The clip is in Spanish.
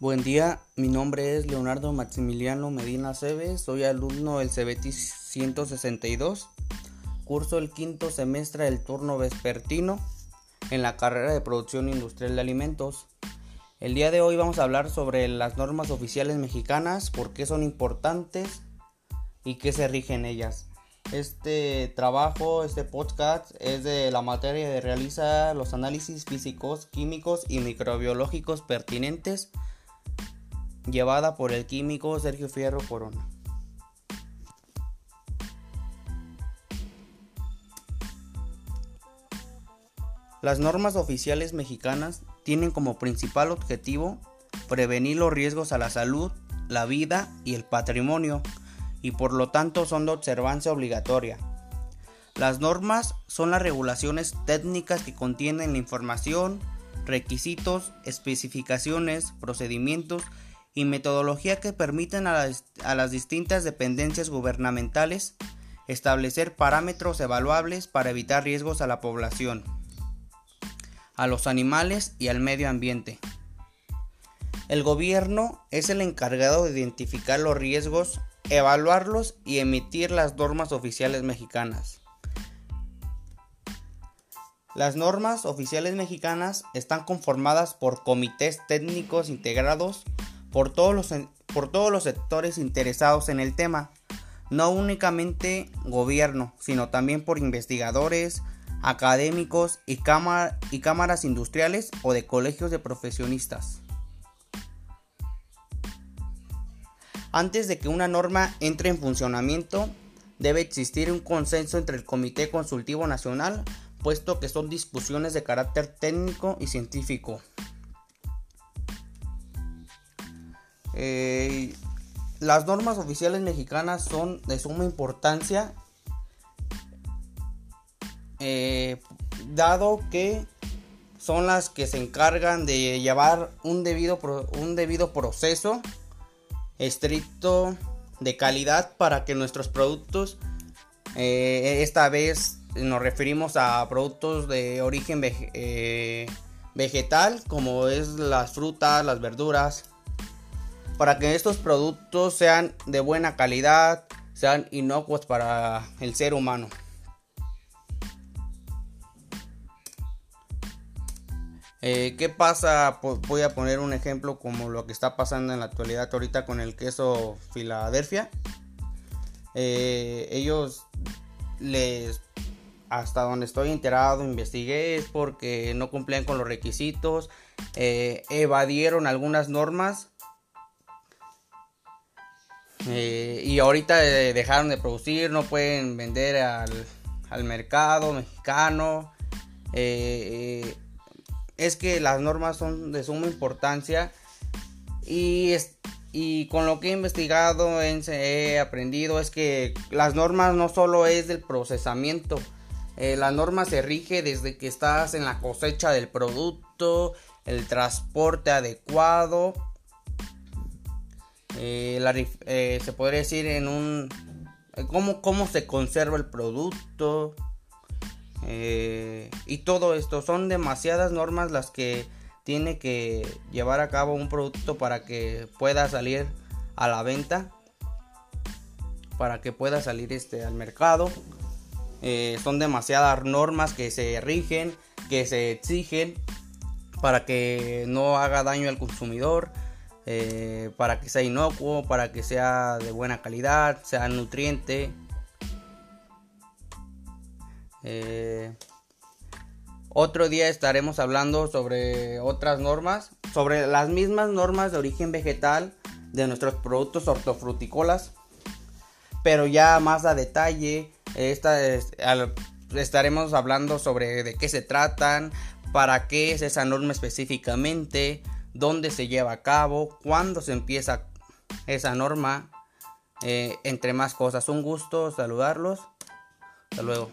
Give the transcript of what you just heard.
Buen día, mi nombre es Leonardo Maximiliano Medina Cebes, soy alumno del CBT 162, curso el quinto semestre del turno vespertino en la carrera de producción industrial de alimentos. El día de hoy vamos a hablar sobre las normas oficiales mexicanas, por qué son importantes y qué se rigen ellas. Este trabajo, este podcast es de la materia de realizar los análisis físicos, químicos y microbiológicos pertinentes llevada por el químico Sergio Fierro Corona. Las normas oficiales mexicanas tienen como principal objetivo prevenir los riesgos a la salud, la vida y el patrimonio, y por lo tanto son de observancia obligatoria. Las normas son las regulaciones técnicas que contienen la información, requisitos, especificaciones, procedimientos y metodología que permiten a las, distintas dependencias gubernamentales establecer parámetros evaluables para evitar riesgos a la población, a los animales y al medio ambiente. El gobierno es el encargado de identificar los riesgos, evaluarlos y emitir las normas oficiales mexicanas. Las normas oficiales mexicanas están conformadas por comités técnicos integrados por todos los, por todos los sectores interesados en el tema, no únicamente gobierno, sino también por investigadores, académicos y, y cámaras industriales o de colegios de profesionistas. Antes de que una norma entre en funcionamiento, debe existir un consenso entre el Comité Consultivo Nacional, puesto que son discusiones de carácter técnico y científico. Eh, las normas oficiales mexicanas son de suma importancia, eh, dado que son las que se encargan de llevar un debido, un debido proceso estricto de calidad para que nuestros productos, eh, esta vez nos referimos a productos de origen vegetal, como es las frutas, las verduras, para que estos productos sean de buena calidad, sean inocuos para el ser humano. Eh, ¿Qué pasa? Voy a poner un ejemplo como lo que está pasando en la actualidad ahorita con el queso Filadelfia. Eh, ellos les, hasta donde estoy enterado, investigué, es porque no cumplían con los requisitos, eh, evadieron algunas normas eh, y ahorita eh, dejaron de producir, no pueden vender al, mercado mexicano. Eh, es que las normas son de suma importancia y, y con lo que he investigado, he aprendido es que las normas no solo es del procesamiento, la norma se rige desde que estás en la cosecha del producto, el transporte adecuado, eh, eh, se podría decir en un eh, cómo, cómo se conserva el producto y todo esto. Son demasiadas normas las que tiene que llevar a cabo un producto para que pueda salir a la venta para que pueda salir este al mercado. Son demasiadas normas que se rigen que se exigen para que no haga daño al consumidor eh, para que sea inocuo, para que sea de buena calidad, sea nutriente. Eh, otro día estaremos hablando sobre otras normas, sobre las mismas normas de origen vegetal de nuestros productos hortofrutícolas, pero ya más a detalle. Esta estaremos hablando sobre de qué se tratan, para qué es esa norma específicamente, dónde se lleva a cabo, cuándo se empieza esa norma, eh, entre más cosas. Un gusto saludarlos. Hasta luego.